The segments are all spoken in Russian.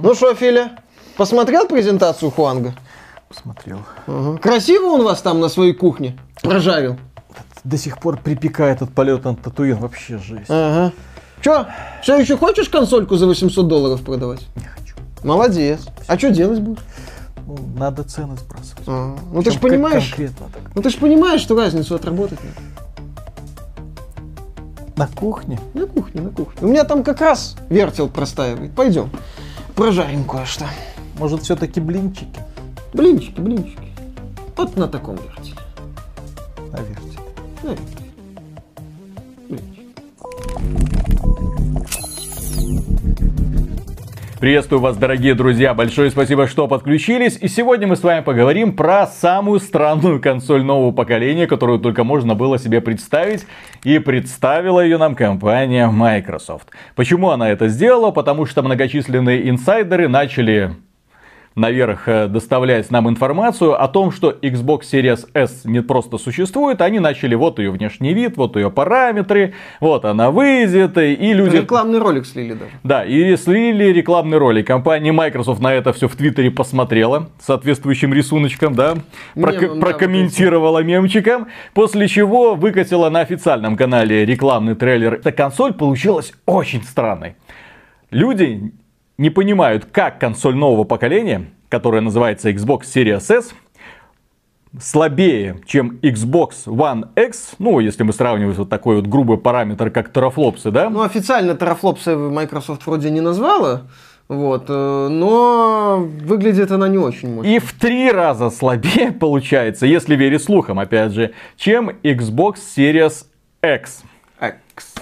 Ну что, Филя, посмотрел презентацию Хуанга? Посмотрел. Ага. Красиво он вас там на своей кухне прожарил? До сих пор припекает от полета на Татуин. Вообще жесть. Ага. Че, все еще хочешь консольку за 800 долларов продавать? Не хочу. Молодец. А что делать будешь? Ну, надо цены сбрасывать. А, ну ты же понимаешь, ну ты же понимаешь, что разницу отработать надо. На кухне? На кухне, на кухне. У меня там как раз вертел простаивает. Пойдем, прожарим кое-что. Может, все-таки блинчики? Блинчики, блинчики. Вот на таком вертеле. На вертеле. На вертеле. Приветствую вас, дорогие друзья, большое спасибо, что подключились. И сегодня мы с вами поговорим про самую странную консоль нового поколения, которую только можно было себе представить. И представила ее нам компания Microsoft. Почему она это сделала? Потому что многочисленные инсайдеры начали наверх э, доставлять нам информацию о том, что Xbox Series S не просто существует, они начали вот ее внешний вид, вот ее параметры, вот она выйдет, и люди... Рекламный ролик слили даже. Да, и слили рекламный ролик. Компания Microsoft на это все в Твиттере посмотрела, соответствующим рисуночком, да, прок- Мемом, да, прокомментировала мемчиком, после чего выкатила на официальном канале рекламный трейлер. Эта консоль получилась очень странной. Люди не понимают, как консоль нового поколения, которая называется Xbox Series S, слабее, чем Xbox One X, ну, если мы сравниваем вот такой вот грубый параметр, как терафлопсы, да? Ну, официально терафлопсы Microsoft вроде не назвала, вот, э, но выглядит она не очень мощно. И в три раза слабее получается, если верить слухам, опять же, чем Xbox Series X. X.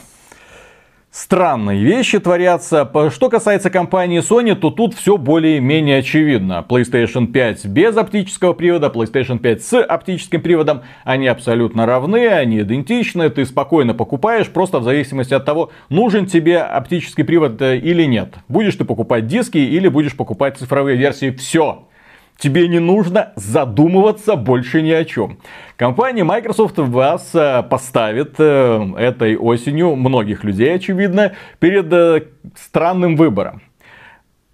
Странные вещи творятся. Что касается компании Sony, то тут все более-менее очевидно. PlayStation 5 без оптического привода, PlayStation 5 с оптическим приводом, они абсолютно равны, они идентичны. Ты спокойно покупаешь, просто в зависимости от того, нужен тебе оптический привод э, или нет. Будешь ты покупать диски или будешь покупать цифровые версии, все. Тебе не нужно задумываться больше ни о чем. Компания Microsoft вас э, поставит э, этой осенью, многих людей, очевидно, перед э, странным выбором.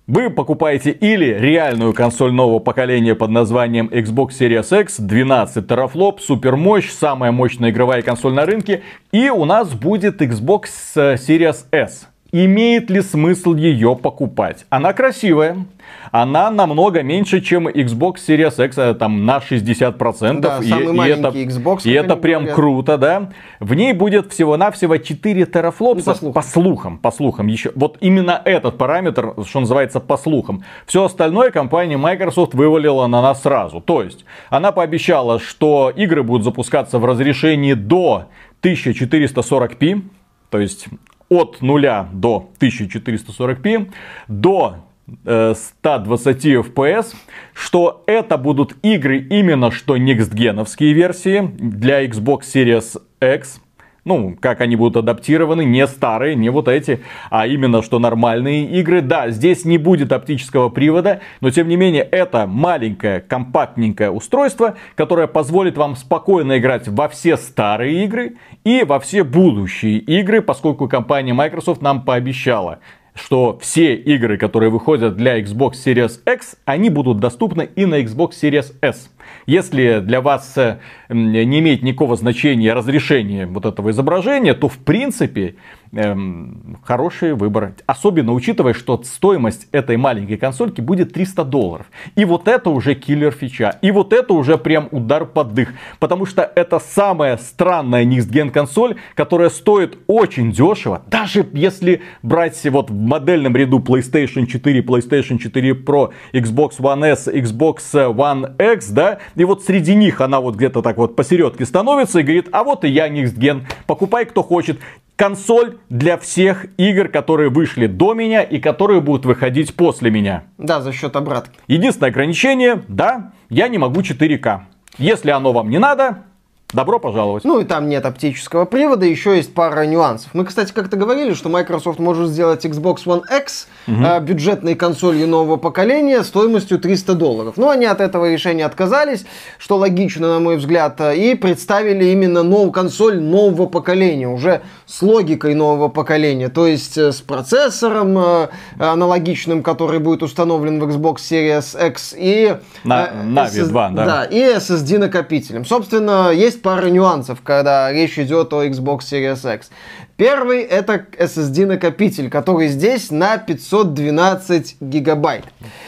Вы покупаете или реальную консоль нового поколения под названием Xbox Series X, 12 терафлоп, супер мощь, самая мощная игровая консоль на рынке, и у нас будет Xbox Series S. Имеет ли смысл ее покупать? Она красивая, она намного меньше, чем Xbox Series X, э, там на 60%. Да, и, самый и это, Xbox, И это прям говорят. круто, да. В ней будет всего-навсего 4 терафлопса. Ну, по слухам. по слухам, по слухам. Еще, вот именно этот параметр, что называется, по слухам. Все остальное компания Microsoft вывалила на нас сразу. То есть, она пообещала, что игры будут запускаться в разрешении до 1440p, то есть от 0 до 1440p, до э, 120 FPS, что это будут игры именно что некстгеновские версии для Xbox Series X, ну, как они будут адаптированы, не старые, не вот эти, а именно что нормальные игры. Да, здесь не будет оптического привода, но тем не менее это маленькое, компактненькое устройство, которое позволит вам спокойно играть во все старые игры и во все будущие игры, поскольку компания Microsoft нам пообещала что все игры, которые выходят для Xbox Series X, они будут доступны и на Xbox Series S. Если для вас э, не имеет никакого значения разрешение вот этого изображения, то в принципе эм, хороший выбор. Особенно учитывая, что стоимость этой маленькой консольки будет 300 долларов. И вот это уже киллер фича. И вот это уже прям удар под дых. Потому что это самая странная Next консоль, которая стоит очень дешево. Даже если брать вот в модельном ряду PlayStation 4, PlayStation 4 Pro, Xbox One S, Xbox One X, да, и вот среди них она вот где-то так вот посередке становится и говорит, а вот и я Gen, покупай кто хочет. Консоль для всех игр, которые вышли до меня и которые будут выходить после меня. Да, за счет обратки. Единственное ограничение, да, я не могу 4К. Если оно вам не надо, Добро пожаловать. Ну и там нет оптического привода, еще есть пара нюансов. Мы, кстати, как-то говорили, что Microsoft может сделать Xbox One X угу. э, бюджетной консолью нового поколения стоимостью 300 долларов. Но они от этого решения отказались, что логично, на мой взгляд, и представили именно новую консоль нового поколения, уже с логикой нового поколения, то есть э, с процессором э, аналогичным, который будет установлен в Xbox Series X и... На, э, Navi SS, 2, да. Да, и SSD накопителем. Собственно, есть пара нюансов, когда речь идет о Xbox Series X. Первый это SSD накопитель, который здесь на 512 гигабайт.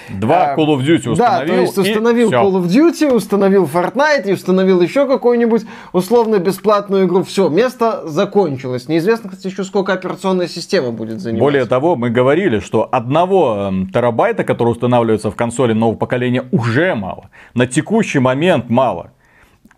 Два а, Call of Duty установил. Да, то есть установил Call of Duty, установил Fortnite и установил еще какую-нибудь условно бесплатную игру. Все, место закончилось. Неизвестно, кстати, еще сколько операционная система будет занимать. Более того, мы говорили, что одного эм, терабайта, который устанавливается в консоли нового поколения, уже мало. На текущий момент мало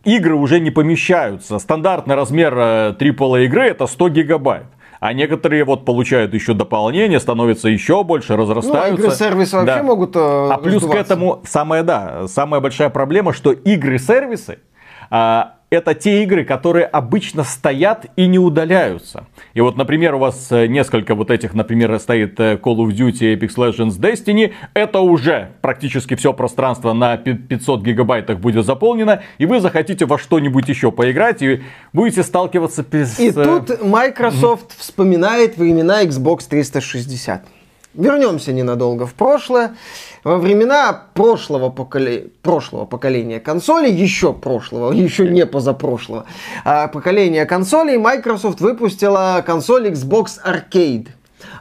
игры уже не помещаются. Стандартный размер AAA э, игры это 100 гигабайт. А некоторые вот получают еще дополнение, становятся еще больше, разрастаются. Ну, игры сервисы вообще да. могут э, А плюс к этому самая, да, самая большая проблема, что игры-сервисы а, это те игры, которые обычно стоят и не удаляются. И вот, например, у вас э, несколько вот этих, например, стоит э, Call of Duty, Apex Legends, Destiny. Это уже практически все пространство на 500 гигабайтах будет заполнено. И вы захотите во что-нибудь еще поиграть и будете сталкиваться с... И тут Microsoft вспоминает времена Xbox 360. Вернемся ненадолго в прошлое. Во времена прошлого, поколе... прошлого поколения консолей, еще прошлого, еще не позапрошлого а поколения консолей, Microsoft выпустила консоль Xbox Arcade.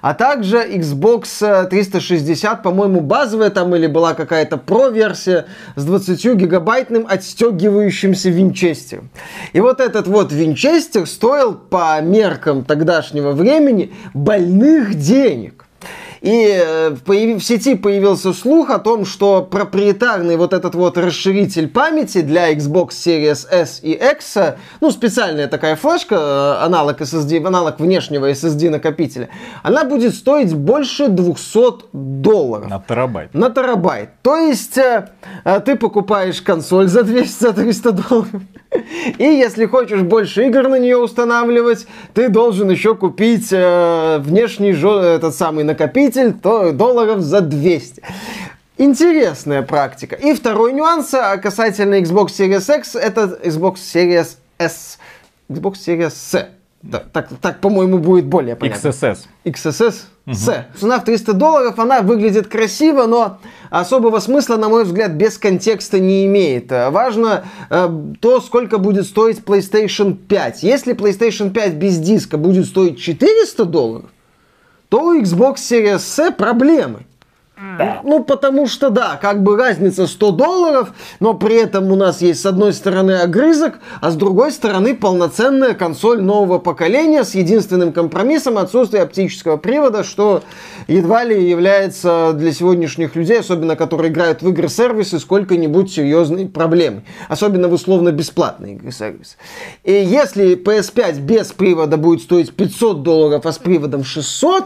А также Xbox 360, по-моему, базовая там или была какая-то про-версия с 20 гигабайтным отстегивающимся винчестером. И вот этот вот винчестер стоил по меркам тогдашнего времени больных денег. И э, в сети появился слух о том, что проприетарный вот этот вот расширитель памяти для Xbox Series S и X, ну, специальная такая флешка, э, аналог SSD, аналог внешнего SSD накопителя, она будет стоить больше 200 долларов. На терабайт. На терабайт. То есть э, ты покупаешь консоль за 200-300 долларов, и если хочешь больше игр на нее устанавливать, ты должен еще купить внешний этот самый накопитель, потребитель, то долларов за 200. Интересная практика. И второй нюанс а, касательно Xbox Series X, это Xbox Series S. Xbox Series S. Так, так, так по-моему, будет более понятно. XSS. XSS? Угу. Цена в 300 долларов, она выглядит красиво, но особого смысла, на мой взгляд, без контекста не имеет. Важно э, то, сколько будет стоить PlayStation 5. Если PlayStation 5 без диска будет стоить 400 долларов, то у Xbox Series S проблемы. Да. Ну, потому что, да, как бы разница 100 долларов, но при этом у нас есть с одной стороны огрызок, а с другой стороны полноценная консоль нового поколения с единственным компромиссом отсутствие оптического привода, что едва ли является для сегодняшних людей, особенно которые играют в игры-сервисы, сколько-нибудь серьезной проблемой. Особенно в условно-бесплатные игры-сервисы. И если PS5 без привода будет стоить 500 долларов, а с приводом 600,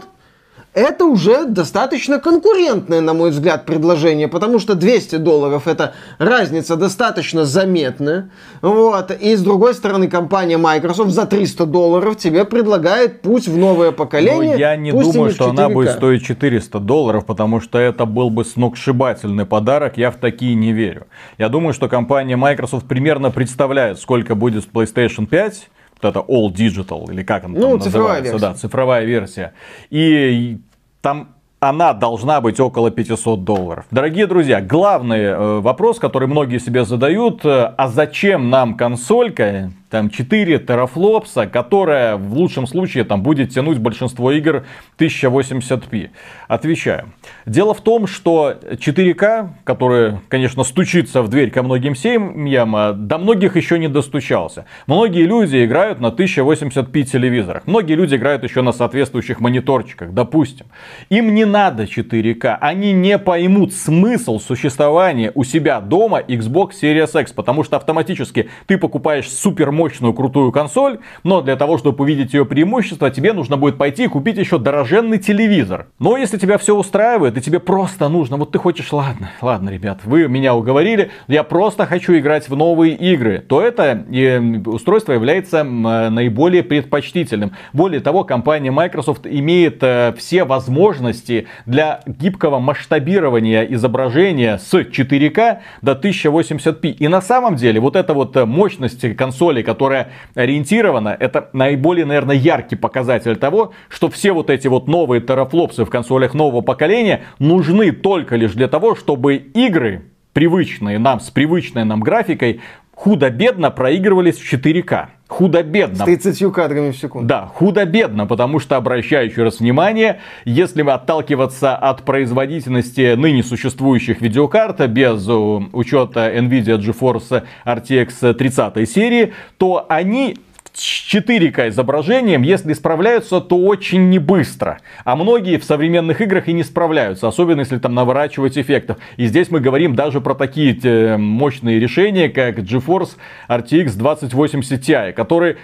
это уже достаточно конкурентное, на мой взгляд, предложение, потому что 200 долларов это разница достаточно заметная. Вот. И с другой стороны, компания Microsoft за 300 долларов тебе предлагает путь в новое поколение. Но я не думаю, что она будет стоить 400 долларов, потому что это был бы сногсшибательный подарок. Я в такие не верю. Я думаю, что компания Microsoft примерно представляет, сколько будет PlayStation 5 вот это All Digital, или как она ну, там называется, версия. да, цифровая версия. И там она должна быть около 500 долларов. Дорогие друзья, главный э, вопрос, который многие себе задают, э, а зачем нам консолька, там 4 терафлопса, которая в лучшем случае там будет тянуть большинство игр 1080p. Отвечаю. Дело в том, что 4К, который, конечно, стучится в дверь ко многим семьям, а до многих еще не достучался. Многие люди играют на 1080p телевизорах. Многие люди играют еще на соответствующих мониторчиках, допустим. Им не надо 4К. Они не поймут смысл существования у себя дома Xbox Series X, потому что автоматически ты покупаешь супер мощную, крутую консоль, но для того, чтобы увидеть ее преимущества, тебе нужно будет пойти и купить еще дороженный телевизор. Но если тебя все устраивает, и тебе просто нужно, вот ты хочешь, ладно, ладно, ребят, вы меня уговорили, я просто хочу играть в новые игры, то это э, устройство является наиболее предпочтительным. Более того, компания Microsoft имеет э, все возможности для гибкого масштабирования изображения с 4К до 1080p. И на самом деле вот эта вот мощность консоли, которая ориентирована, это наиболее, наверное, яркий показатель того, что все вот эти вот новые терафлопсы в консолях нового поколения нужны только лишь для того, чтобы игры привычные нам, с привычной нам графикой, худо-бедно проигрывались в 4К. Худо-бедно. С 30 кадрами в секунду. Да, худо-бедно, потому что, обращаю еще раз внимание, если отталкиваться от производительности ныне существующих видеокарт без э, учета NVIDIA GeForce RTX 30 серии, то они с 4К изображением, если справляются, то очень не быстро. А многие в современных играх и не справляются, особенно если там наворачивать эффектов. И здесь мы говорим даже про такие мощные решения, как GeForce RTX 2080 Ti, который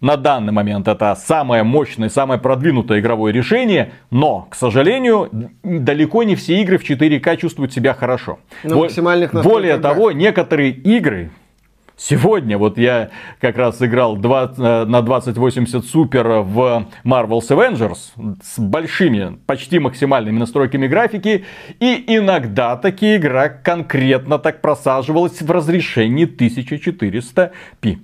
на данный момент это самое мощное, самое продвинутое игровое решение, но, к сожалению, далеко не все игры в 4К чувствуют себя хорошо. На максимальных Более того, некоторые игры Сегодня вот я как раз играл 2, э, на 2080 Super в Marvel's Avengers с большими, почти максимальными настройками графики. И иногда таки игра конкретно так просаживалась в разрешении 1400p.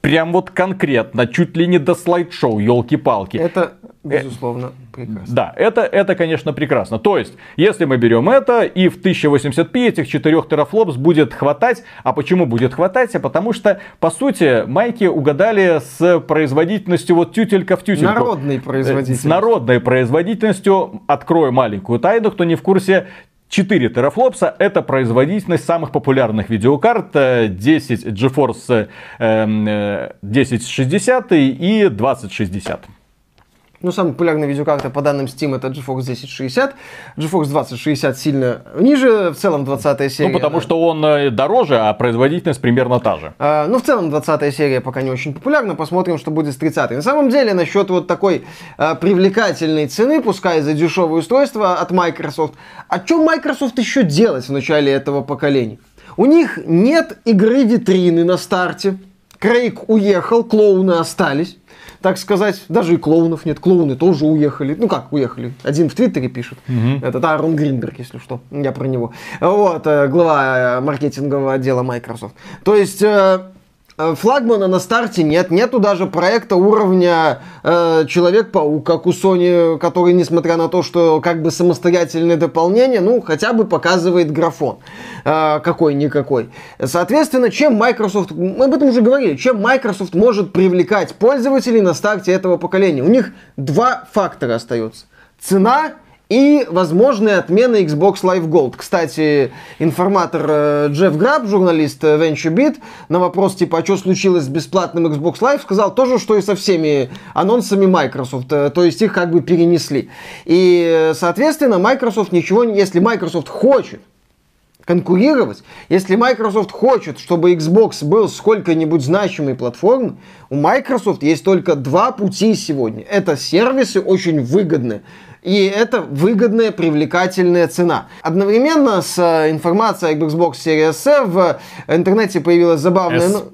Прям вот конкретно, чуть ли не до слайд-шоу, елки-палки. Это, безусловно, прекрасно. Да, это, это, конечно, прекрасно. То есть, если мы берем это, и в 1080p этих 4 терафлопс будет хватать. А почему будет хватать? А потому что, по сути, майки угадали с производительностью вот тютелька в тютельку. Народной производительностью. С народной производительностью. Открою маленькую тайну, кто не в курсе. 4 терафлопса это производительность самых популярных видеокарт 10 GeForce 1060 и 2060. Ну, самая популярная видеокарта по данным Steam это GeForce 1060. GeForce 2060 сильно ниже, в целом 20 серия. Ну, потому что он э, дороже, а производительность примерно та же. А, ну, в целом 20 серия пока не очень популярна. Посмотрим, что будет с 30 -й. На самом деле, насчет вот такой а, привлекательной цены, пускай за дешевое устройство от Microsoft. А что Microsoft еще делать в начале этого поколения? У них нет игры витрины на старте. Крейг уехал, клоуны остались так сказать, даже и клоунов нет. Клоуны тоже уехали. Ну как уехали? Один в Твиттере пишет. Угу. Это Аарон Гринберг, если что. Я про него. Вот, э, глава э, маркетингового отдела Microsoft. То есть э, флагмана на старте нет, нету даже проекта уровня э, Человек-паук, как у Sony, который, несмотря на то, что как бы самостоятельное дополнение, ну, хотя бы показывает графон э, какой-никакой. Соответственно, чем Microsoft, мы об этом уже говорили, чем Microsoft может привлекать пользователей на старте этого поколения? У них два фактора остается. Цена и возможные отмены Xbox Live Gold. Кстати, информатор э, Джефф Граб, журналист э, VentureBeat, на вопрос типа, а что случилось с бесплатным Xbox Live, сказал то же, что и со всеми анонсами Microsoft. Э, то есть их как бы перенесли. И, соответственно, Microsoft ничего, если Microsoft хочет конкурировать. Если Microsoft хочет, чтобы Xbox был сколько-нибудь значимой платформой, у Microsoft есть только два пути сегодня. Это сервисы очень выгодные и это выгодная, привлекательная цена. Одновременно с э, информацией об Xbox Series S в интернете появилась забавная... S.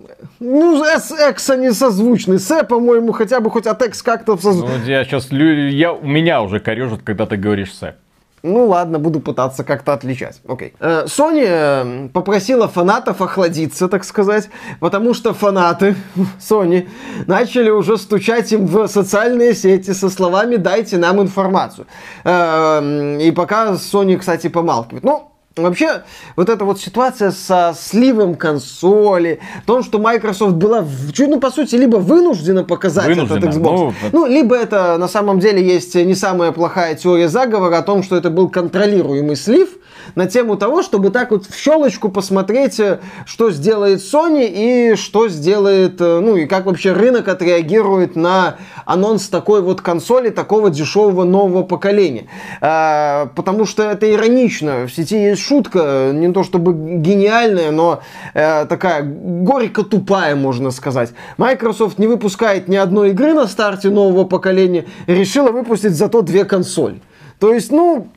Ну, S, X они созвучны. С, по-моему, хотя бы хоть от X как-то созвучны. Ну, я сейчас... Я, меня уже корежит, когда ты говоришь С. Ну ладно, буду пытаться как-то отличать. Окей. Okay. Э, Sony э, попросила фанатов охладиться, так сказать, потому что фанаты Sony начали уже стучать им в социальные сети со словами «дайте нам информацию». Э, и пока Sony, кстати, помалкивает. Ну, Вообще, вот эта вот ситуация со сливом консоли, том, что Microsoft была, чуть, ну, по сути, либо вынуждена показать вынуждена, этот Xbox, ну, ну, либо это на самом деле есть не самая плохая теория заговора о том, что это был контролируемый слив, на тему того, чтобы так вот в щелочку посмотреть, э, что сделает Sony и что сделает, э, ну и как вообще рынок отреагирует на анонс такой вот консоли, такого дешевого нового поколения. А, потому что это иронично. В сети есть шутка, не то чтобы гениальная, но э, такая горько тупая, можно сказать. Microsoft не выпускает ни одной игры на старте нового поколения, решила выпустить зато две консоли. То есть, ну,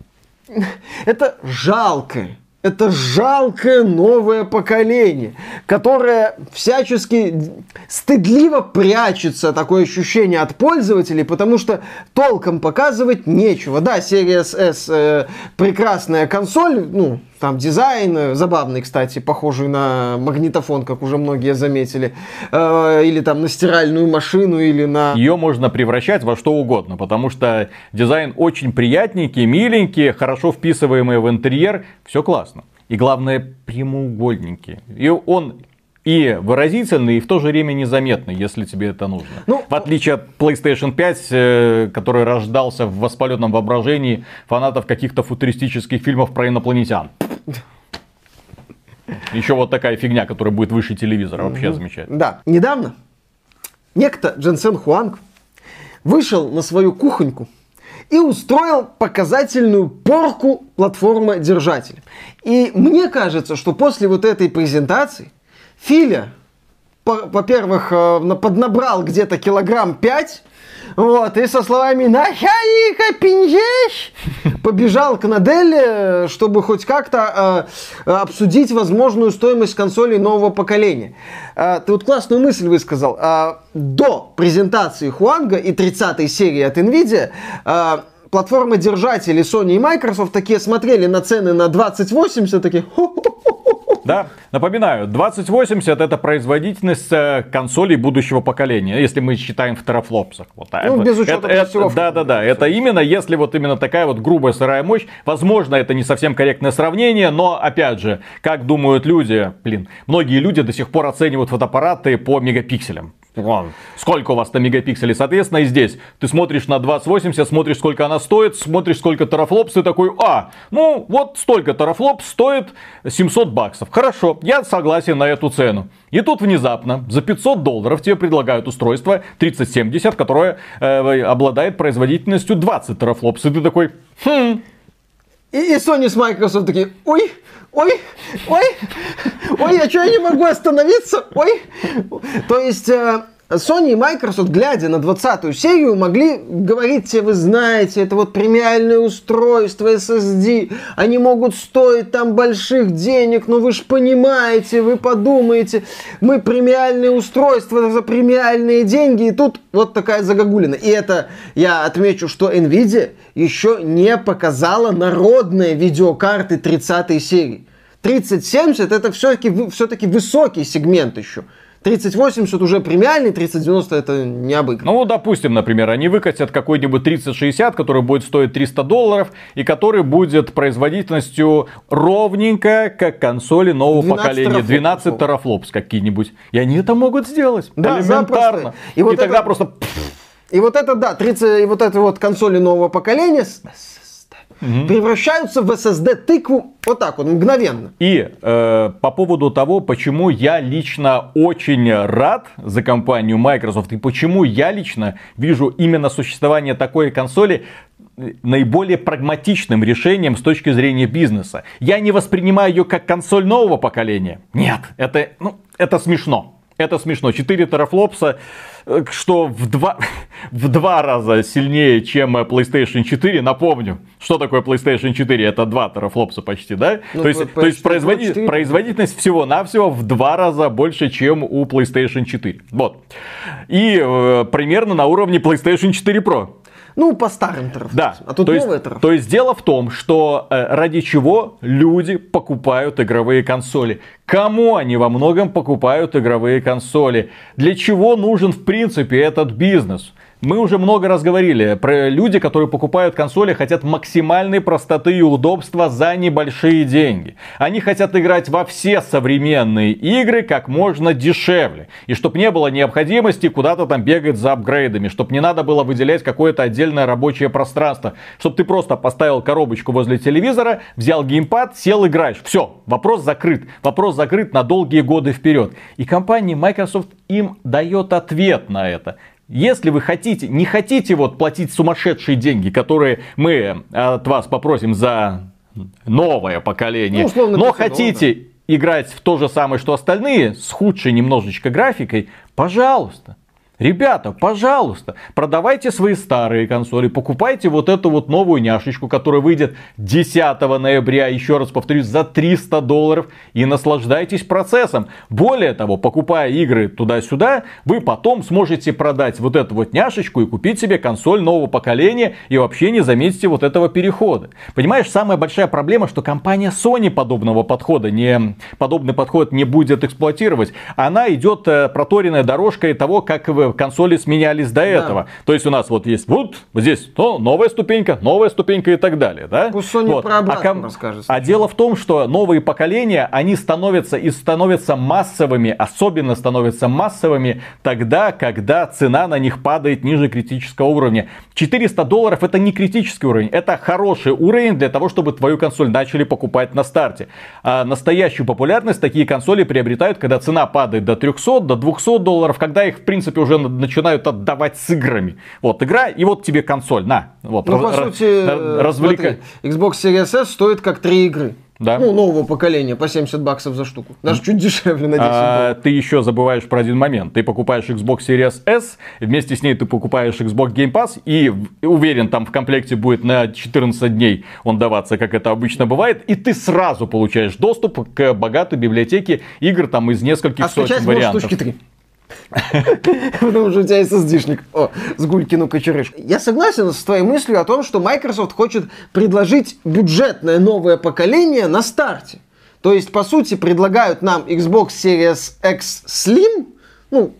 это жалко. Это жалкое новое поколение, которое всячески стыдливо прячется, такое ощущение от пользователей, потому что толком показывать нечего. Да, Series S э, прекрасная консоль, ну, там дизайн э, забавный, кстати, похожий на магнитофон, как уже многие заметили. Э, или там на стиральную машину, или на... Ее можно превращать во что угодно, потому что дизайн очень приятненький, миленький, хорошо вписываемый в интерьер. Все классно. И главное, прямоугольненький. И он и выразительный, и в то же время незаметный, если тебе это нужно. Ну, в отличие от PlayStation 5, э, который рождался в воспаленном воображении фанатов каких-то футуристических фильмов про инопланетян. Еще вот такая фигня, которая будет выше телевизора. Вообще mm замечательно. Да. Недавно некто Дженсен Хуанг вышел на свою кухоньку и устроил показательную порку платформа-держателя. И мне кажется, что после вот этой презентации Филя, во-первых, э, поднабрал где-то килограмм 5, вот, и со словами «Нахалика пинжеш!» побежал к Наделе, чтобы хоть как-то э, обсудить возможную стоимость консолей нового поколения. Э, ты вот классную мысль высказал. Э, до презентации Хуанга и 30-й серии от NVIDIA э, платформы-держатели Sony и Microsoft такие смотрели на цены на 2080, такие да, напоминаю, 2080 это производительность э, консолей будущего поколения, если мы считаем в терафлопсах. Вот, ну, без учета это. Да, да, да, это именно, если вот именно такая вот грубая сырая мощь, возможно, это не совсем корректное сравнение, но, опять же, как думают люди, блин, многие люди до сих пор оценивают фотоаппараты по мегапикселям. Сколько у вас на мегапикселей? Соответственно, и здесь ты смотришь на 2080, смотришь, сколько она стоит, смотришь, сколько терафлопс, ты такой, а, ну вот столько терафлопс стоит 700 баксов. Хорошо, я согласен на эту цену. И тут внезапно за 500 долларов тебе предлагают устройство 3070, которое э, обладает производительностью 20 терафлопс. И ты такой, хм, и, и Sony с Microsoft такие, ой, ой, ой, ой, а что я не могу остановиться, ой. То есть э, Sony и Microsoft, глядя на 20-ю серию, могли говорить тебе, вы знаете, это вот премиальное устройство SSD, они могут стоить там больших денег, но вы же понимаете, вы подумаете, мы премиальное устройство за премиальные деньги, и тут вот такая загогулина. И это, я отмечу, что Nvidia еще не показала народные видеокарты 30-й серии. 3070 это все-таки все высокий сегмент еще. 3080 уже премиальный, 3090 это не. Ну, допустим, например, они выкатят какой-нибудь 3060, который будет стоить 300 долларов, и который будет производительностью ровненько, как консоли нового 12 поколения. Терафлопс. 12 терафлопс какие-нибудь. И они это могут сделать. Да, элементарно. Запросто. И, вот и это... тогда просто... И вот это, да, 30, и вот это вот консоли нового поколения угу. превращаются в SSD-тыкву вот так вот, мгновенно. И э, по поводу того, почему я лично очень рад за компанию Microsoft и почему я лично вижу именно существование такой консоли наиболее прагматичным решением с точки зрения бизнеса. Я не воспринимаю ее как консоль нового поколения. Нет, это, ну, это смешно. Это смешно. 4 терафлопса, э, что в два, в два раза сильнее, чем PlayStation 4. Напомню, что такое PlayStation 4? Это 2 терафлопса почти, да? Ну, то есть, то есть производи, производительность всего-навсего в два раза больше, чем у PlayStation 4. Вот. И э, примерно на уровне PlayStation 4 Pro. Ну, по старым трафам. Да. А тут то новые есть. То есть дело в том, что э, ради чего люди покупают игровые консоли. Кому они во многом покупают игровые консоли? Для чего нужен в принципе этот бизнес? Мы уже много раз говорили про люди, которые покупают консоли, хотят максимальной простоты и удобства за небольшие деньги. Они хотят играть во все современные игры как можно дешевле. И чтобы не было необходимости куда-то там бегать за апгрейдами, чтобы не надо было выделять какое-то отдельное рабочее пространство. Чтобы ты просто поставил коробочку возле телевизора, взял геймпад, сел играешь. Все, вопрос закрыт. Вопрос закрыт на долгие годы вперед. И компания Microsoft им дает ответ на это. Если вы хотите, не хотите вот платить сумасшедшие деньги, которые мы от вас попросим за новое поколение, Ну, условно, но 500 долларов, хотите играть в то же самое, что остальные, с худшей немножечко графикой, пожалуйста. Ребята, пожалуйста, продавайте свои старые консоли, покупайте вот эту вот новую няшечку, которая выйдет 10 ноября, еще раз повторюсь, за 300 долларов и наслаждайтесь процессом. Более того, покупая игры туда-сюда, вы потом сможете продать вот эту вот няшечку и купить себе консоль нового поколения и вообще не заметите вот этого перехода. Понимаешь, самая большая проблема, что компания Sony подобного подхода, не, подобный подход не будет эксплуатировать. Она идет э, проторенной дорожкой того, как вы консоли сменялись до этого. То есть у нас вот есть вот здесь ну, новая ступенька, новая ступенька и так далее. Да? Пусть Sony Вот. про обратное ком- расскажет а дело в том, что новые поколения, они становятся и становятся массовыми, особенно становятся массовыми тогда, когда цена на них падает ниже критического уровня. 400 долларов это не критический уровень, это хороший уровень для того, чтобы твою консоль начали покупать на старте. А настоящую популярность такие консоли приобретают, когда цена падает до 300, до 200 долларов, когда их в принципе уже начинают отдавать с играми. Вот игра и вот тебе консоль, на. Вот, Ну, по ра- сути, ра- развлека- смотри, Xbox Series S стоит как три игры. Да. Ну, нового поколения, по 70 баксов за штуку. Даже чуть дешевле на 10 А, ты еще забываешь про один момент. Ты покупаешь Xbox Series S, вместе с ней ты покупаешь Xbox Game Pass, и уверен, там в комплекте будет на 14 дней он даваться, как это обычно бывает, и ты сразу получаешь доступ к богатой библиотеке игр там из нескольких А скачать сотен вариантов. штучки три. Потому что у тебя SSD-шник. О, с гулькину кочерышку. Я согласен с твоей мыслью о том, что Microsoft хочет предложить бюджетное новое поколение на старте. То есть, по сути, предлагают нам Xbox Series X Slim, ну,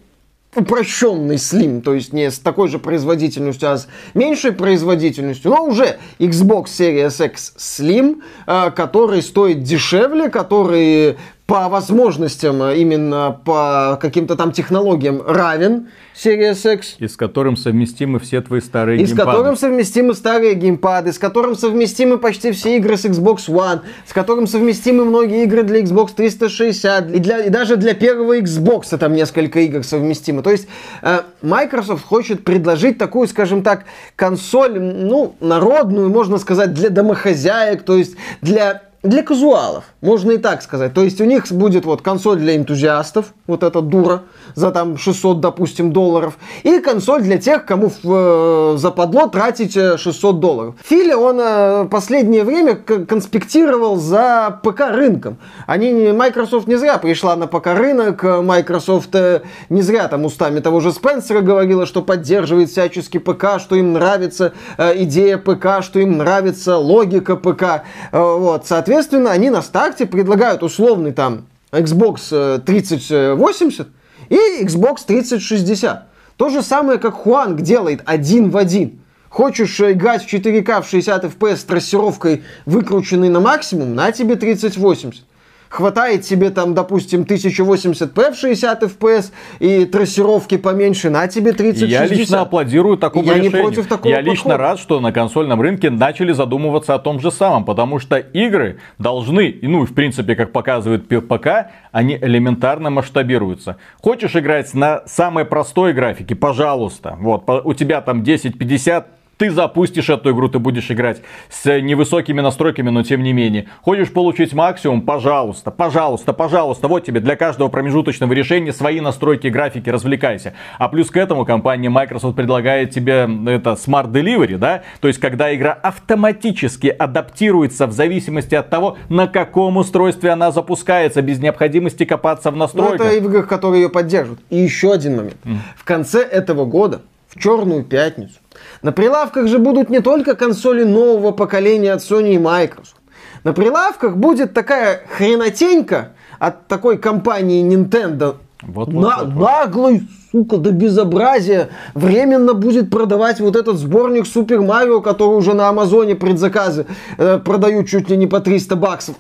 упрощенный Slim, то есть не с такой же производительностью, а с меньшей производительностью, но уже Xbox Series X Slim, э, который стоит дешевле, который по возможностям, э, именно по каким-то там технологиям равен Series X. И с которым совместимы все твои старые И с геймпады. которым совместимы старые геймпады, с которым совместимы почти все игры с Xbox One, с которым совместимы многие игры для Xbox 360, и, для, и даже для первого Xbox там несколько игр совместимы. То есть э, Microsoft хочет предложить такую, скажем так, консоль, ну, народную, можно сказать, для домохозяек, то есть для для казуалов, можно и так сказать. То есть у них будет вот консоль для энтузиастов, вот эта дура, за там 600, допустим, долларов, и консоль для тех, кому в, э, западло тратить э, 600 долларов. Филя, он э, последнее время конспектировал за ПК рынком. Они, Microsoft не зря пришла на ПК рынок, э, Microsoft э, не зря там устами того же Спенсера говорила, что поддерживает всячески п.к., что им нравится э, идея ПК, что им нравится логика ПК. Э, вот, соответственно, они на старте предлагают условный там Xbox э, 3080 и Xbox 3060. То же самое, как Хуанг делает один в один. Хочешь э, играть в 4К в 60 FPS с трассировкой, выкрученной на максимум, на тебе 3080. Хватает тебе там, допустим, 1080p в 60 FPS и трассировки поменьше, на тебе 3060. Я лично аплодирую такому Я не решению. против такого Я лично подхода. рад, что на консольном рынке начали задумываться о том же самом, потому что игры должны, и, ну, в принципе, как показывает ПК, они элементарно масштабируются. Хочешь играть на самой простой графике, пожалуйста. Вот, у тебя там 1050, ты запустишь эту игру, ты будешь играть с невысокими настройками, но тем не менее. Хочешь получить максимум, пожалуйста, пожалуйста, пожалуйста. Вот тебе для каждого промежуточного решения свои настройки графики, развлекайся. А плюс к этому компания Microsoft предлагает тебе это Smart Delivery, да? То есть, когда игра автоматически адаптируется в зависимости от того, на каком устройстве она запускается, без необходимости копаться в Ну, настройках. это и в играх, которые ее поддерживают. И еще один момент. В конце этого года, в черную пятницу, на прилавках же будут не только консоли нового поколения от Sony и Microsoft. На прилавках будет такая хренотенька от такой компании Nintendo. Вот, вот, На- вот, вот. Наглый, сука, до безобразия. Временно будет продавать вот этот сборник Супер Марио, который уже на Амазоне предзаказы э, продают чуть ли не по 300 баксов.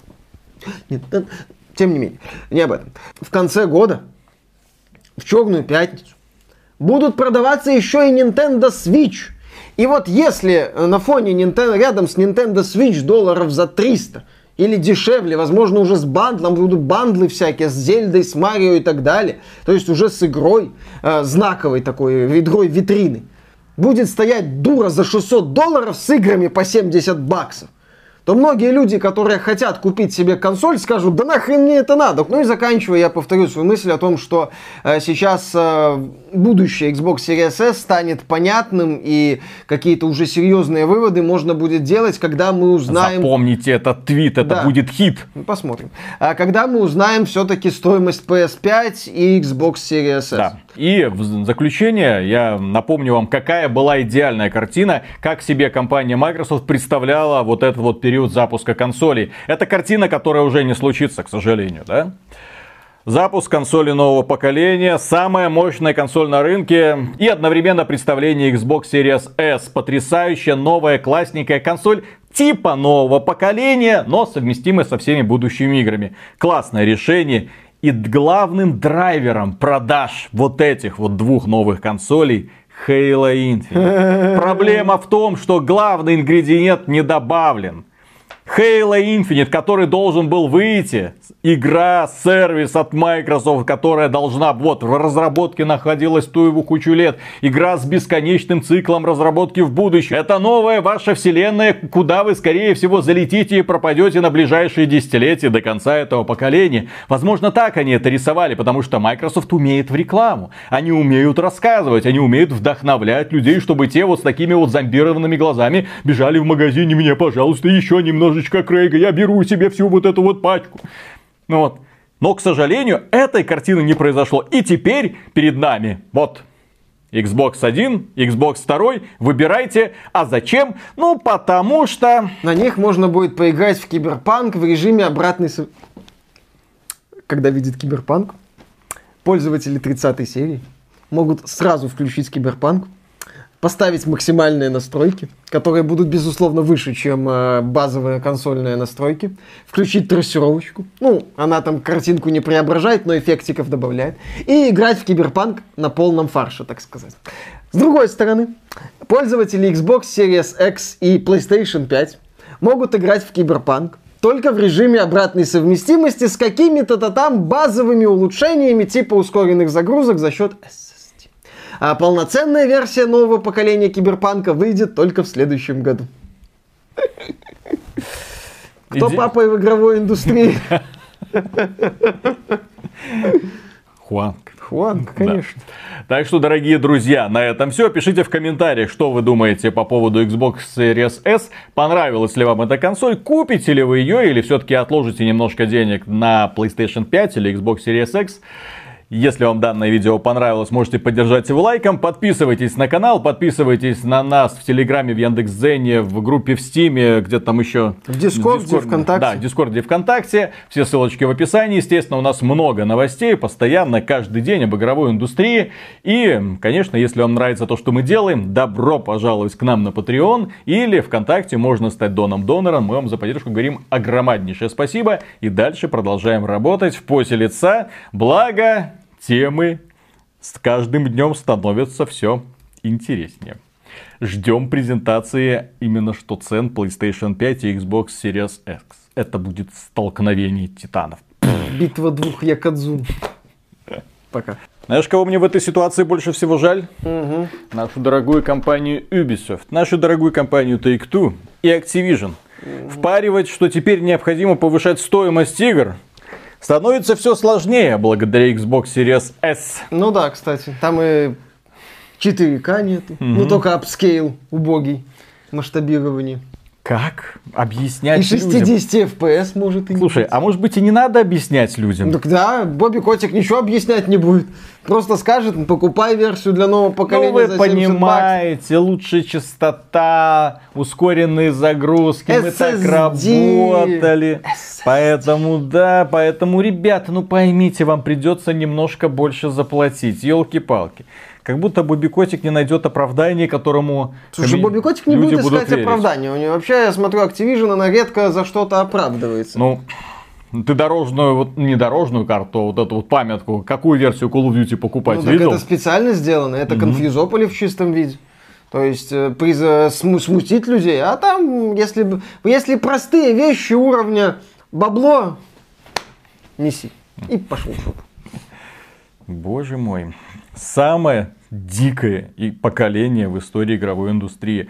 Нет, э, тем не менее, не об этом. В конце года, в черную пятницу, будут продаваться еще и Nintendo Switch. И вот если э, на фоне Nintendo, рядом с Nintendo Switch долларов за 300 или дешевле, возможно, уже с бандлом, будут бандлы всякие, с Зельдой, с Марио и так далее, то есть уже с игрой, э, знаковой такой, игрой витрины, будет стоять дура за 600 долларов с играми по 70 баксов. То многие люди, которые хотят купить себе консоль, скажут, да нахрен мне это надо. Ну и заканчивая, я повторю свою мысль о том, что э, сейчас э, будущее Xbox Series S станет понятным, и какие-то уже серьезные выводы можно будет делать, когда мы узнаем... Запомните этот твит, это Да. будет хит. Ну, Посмотрим. А когда мы узнаем все-таки стоимость PS5 и Xbox Series S. Да. И в заключение я напомню вам, какая была идеальная картина, как себе компания Microsoft представляла вот этот вот период запуска консолей. Это картина, которая уже не случится, к сожалению, да? Запуск консоли нового поколения, самая мощная консоль на рынке и одновременно представление Xbox Series S. Потрясающая новая классненькая консоль типа нового поколения, но совместимая со всеми будущими играми. Классное решение. И главным драйвером продаж вот этих вот двух новых консолей Halo Infinite. Проблема в том, что главный ингредиент не добавлен. Halo Infinite, который должен был выйти, игра, сервис от Microsoft, которая должна, вот, в разработке находилась ту его кучу лет. Игра с бесконечным циклом разработки в будущем. Это новая ваша вселенная, куда вы, скорее всего, залетите и пропадете на ближайшие десятилетия до конца этого поколения. Возможно, так они это рисовали, потому что Microsoft умеет в рекламу. Они умеют рассказывать, они умеют вдохновлять людей, чтобы те вот с такими вот зомбированными глазами бежали в магазине, мне, пожалуйста, еще немножечко Крейга, я беру себе всю вот эту вот пачку. Ну вот. Но, к сожалению, этой картины не произошло. И теперь перед нами вот Xbox 1, Xbox 2, выбирайте. А зачем? Ну, потому что... На них можно будет поиграть в киберпанк в режиме обратной... Когда видит киберпанк, пользователи 30 серии могут сразу включить киберпанк, поставить максимальные настройки, которые будут, безусловно, выше, чем э, базовые консольные настройки, включить трассировочку, ну, она там картинку не преображает, но эффектиков добавляет, и играть в киберпанк на полном фарше, так сказать. С другой стороны, пользователи Xbox Series X и PlayStation 5 могут играть в киберпанк только в режиме обратной совместимости с какими-то там базовыми улучшениями типа ускоренных загрузок за счет SSD. А полноценная версия нового поколения киберпанка выйдет только в следующем году. Кто Иди- папа в игровой индустрии? Хуанг. Хуанг, конечно. Так что, дорогие друзья, на этом все. Пишите в комментариях, что вы думаете по поводу Xbox Series S. Понравилась ли вам эта консоль? Купите ли вы ее или все-таки отложите немножко денег на PlayStation 5 или Xbox Series X? Если вам данное видео понравилось, можете поддержать его лайком. Подписывайтесь на канал, подписывайтесь на нас в Телеграме, в Яндекс.Дзене, в группе в Стиме, где там еще... В Дискорде, ВКонтакте. Да, в Дискорде ВКонтакте. Все ссылочки в описании. Естественно, у нас много новостей постоянно, каждый день об игровой индустрии. И, конечно, если вам нравится то, что мы делаем, добро пожаловать к нам на Patreon или ВКонтакте можно стать доном-донором. Мы вам за поддержку говорим огромнейшее спасибо. И дальше продолжаем работать в поте лица. Благо, темы с каждым днем становятся все интереснее. Ждем презентации именно что цен PlayStation 5 и Xbox Series X. Это будет столкновение титанов. Битва двух Якадзун. Пока. Знаешь, кого мне в этой ситуации больше всего жаль? Нашу дорогую компанию Ubisoft, нашу дорогую компанию Take-Two и Activision. Впаривать, что теперь необходимо повышать стоимость игр, становится все сложнее благодаря Xbox Series S. Ну да, кстати, там и 4К нету. Ну только upscale убогий масштабирование. Как И объяснять людям? 60 FPS может и не Слушай, а может быть и не надо объяснять людям? Так да, Бобби Котик ничего объяснять не будет. Просто скажет, «Ну, покупай версию для нового поколения Ну, вы 70 баксов. понимаете, лучшая частота, ускоренные загрузки, мы так SSD. работали. Поэтому, да, поэтому, ребята, ну поймите, вам придется немножко больше заплатить. Елки-палки. Как будто Бобби Котик не найдет оправдания, которому Слушай, коми- Бобби Котик не будет искать верить. оправдания. У него вообще, я смотрю, Activision, она редко за что-то оправдывается. Ну, ты дорожную, вот не дорожную карту, а вот эту вот памятку, какую версию Call of Duty покупать, Ну, так видел? это специально сделано, это конфьюзополи в чистом виде. То есть э, приз- сму- смутить людей. А там, если, если простые вещи уровня бабло, неси. И пошел в шоп. Боже мой. Самое дикое поколение в истории игровой индустрии.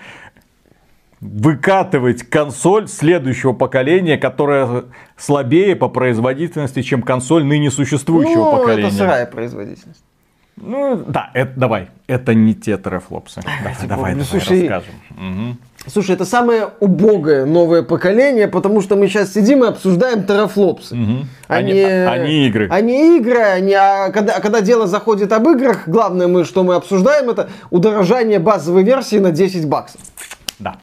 выкатывать консоль следующего поколения, которая слабее по производительности, чем консоль ныне существующего ну, поколения. это сырая производительность. Ну, да, это давай. Это не те терафлопсы. Давай, Типа, давай, ну, давай слушай, расскажем. Слушай, это самое убогое новое поколение, потому что мы сейчас сидим и обсуждаем терафлопсы. А Они- не- а- они игры. Они игры, они, а когда, а когда дело заходит об играх, главное, мы, что мы обсуждаем, это удорожание базовой версии на 10 баксов.